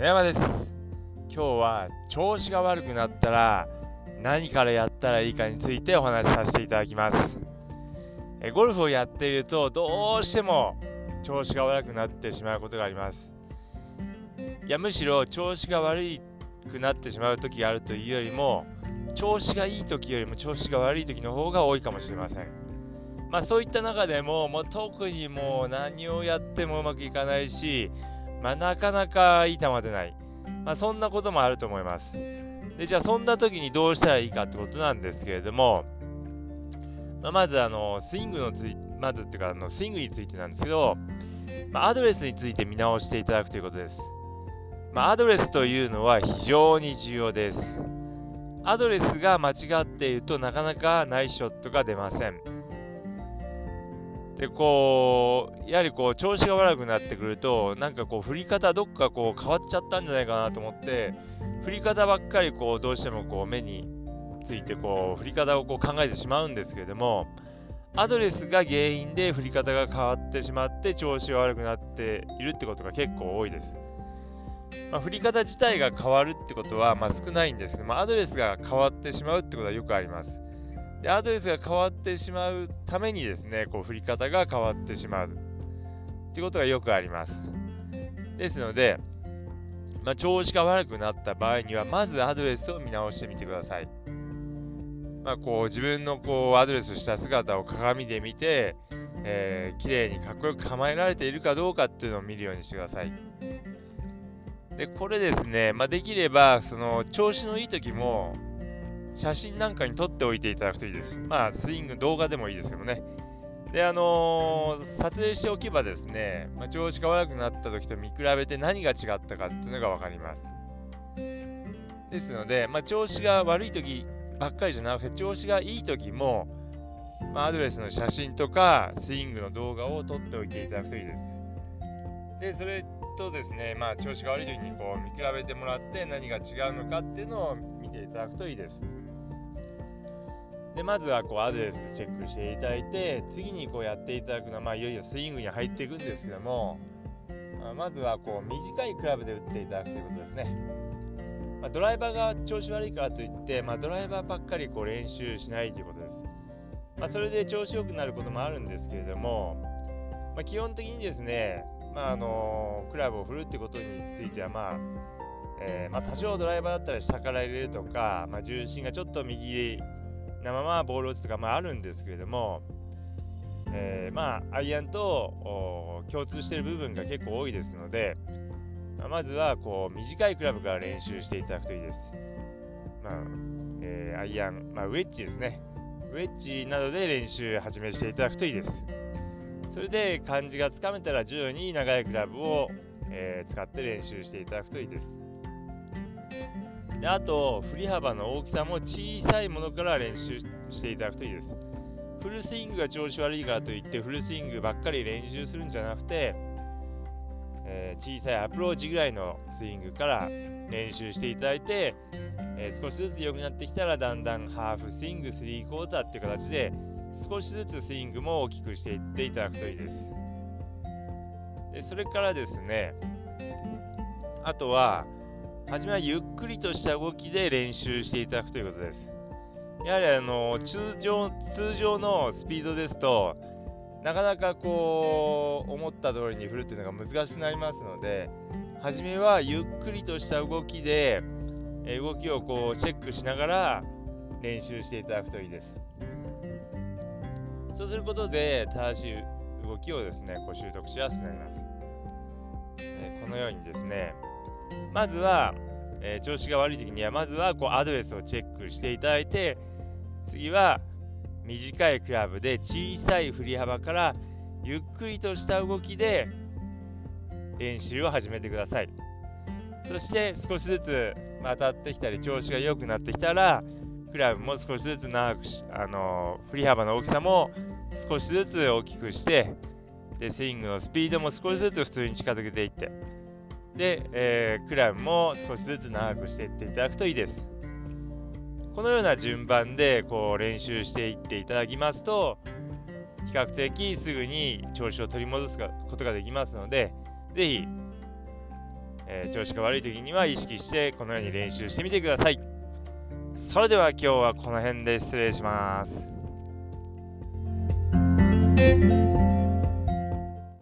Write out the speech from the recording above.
野山です。今日は調子が悪くなったら何からやったらいいかについてお話しさせていただきます。えゴルフをやっているとどうしても調子が悪くなってしまうことがあります。いやむしろ調子が悪くなってしまう時があるというよりも調子がいい時よりも調子が悪い時の方が多いかもしれません。まあそういった中でももう特にもう何をやってもうまくいかないしまあ、なかなかいい球出ない。まあ、そんなこともあると思います。で、じゃあそんな時にどうしたらいいかってことなんですけれども、まあ、まずあの、スイングのつい、まずっていうか、あのスイングについてなんですけど、まあ、アドレスについて見直していただくということです。まあ、アドレスというのは非常に重要です。アドレスが間違っているとなかなかナイスショットが出ません。で、こう、やはりこう、調子が悪くなってくると、なんかこう、振り方どっかこう、変わっちゃったんじゃないかなと思って、振り方ばっかりこう、どうしてもこう、目についてこう、振り方をこう考えてしまうんですけれども、アドレスが原因で振り方が変わってしまって調子が悪くなっているってことが結構多いです。まあ、振り方自体が変わるってことはまあ少ないんですけど、まあ、アドレスが変わってしまうってことはよくあります。でアドレスが変わってしまうためにですね、こう振り方が変わってしまうっていうことがよくあります。ですので、まあ、調子が悪くなった場合には、まずアドレスを見直してみてください。まあ、こう自分のこうアドレスした姿を鏡で見て、えー、綺麗にかっこよく構えられているかどうかっていうのを見るようにしてください。で、これですね、まあ、できれば、その調子のいい時も、写真なんかに撮っておいていただくといいです。まあ、スイング、動画でもいいですけどね。で、あのー、撮影しておけばですね、まあ、調子が悪くなった時と見比べて何が違ったかっていうのが分かります。ですので、まあ、調子が悪い時ばっかりじゃなくて、調子がいい時も、まあ、アドレスの写真とか、スイングの動画を撮っておいていただくといいです。で、それとですね、まあ、調子が悪い時にこう見比べてもらって何が違うのかっていうのを見ていただくといいです。でまずはこうアドレスチェックしていただいて次にこうやっていただくのは、まあ、いよいよスイングに入っていくんですけども、まあ、まずはこう短いクラブで打っていただくということですね、まあ、ドライバーが調子悪いからといって、まあ、ドライバーばっかりこう練習しないということです、ま、それで調子良くなることもあるんですけれども、ま、基本的にですね、まああのクラブを振るってことについてはまあえー、ま、多少ドライバーだったら下から入れるとか、ま、重心がちょっと右なままボールを打つとか、まあ、あるんですけれども、えー、まあアイアンと共通している部分が結構多いですので、まあ、まずはこう短いクラブから練習していただくといいです。まあえー、アイアン、まあ、ウェッジですね。ウェッジなどで練習始めしていただくといいです。それで感じがつかめたら徐々に長いクラブを、えー、使って練習していただくといいです。であと、振り幅の大きさも小さいものから練習していただくといいです。フルスイングが調子悪いからといってフルスイングばっかり練習するんじゃなくて、えー、小さいアプローチぐらいのスイングから練習していただいて、えー、少しずつ良くなってきたらだんだんハーフスイング、スリークォーターっていう形で少しずつスイングも大きくしていっていただくといいです。でそれからですね、あとは、初めはゆっくりとした動きで練習していただくということです。やはりあの通常通常のスピードですとなかなかこう思った通りに振るっていうのが難しくなりますので初めはゆっくりとした動きで動きをこうチェックしながら練習していただくといいです。そうすることで正しい動きをですねこう習得しやすくなります。えこのようにですねまずは、えー、調子が悪い時には、まずはこうアドレスをチェックしていただいて、次は短いクラブで小さい振り幅からゆっくりとした動きで練習を始めてください。そして少しずつ当たってきたり調子が良くなってきたらクラブも少しずつ長くし、あのー、振り幅の大きさも少しずつ大きくしてでスイングのスピードも少しずつ普通に近づけていってで、えー、クラブも少しずつ長くしていっていただくといいです。このような順番でこう練習していっていただきますと、比較的すぐに調子を取り戻すことができますので、ぜひ、えー、調子が悪い時には意識してこのように練習してみてください。それでは今日はこの辺で失礼します。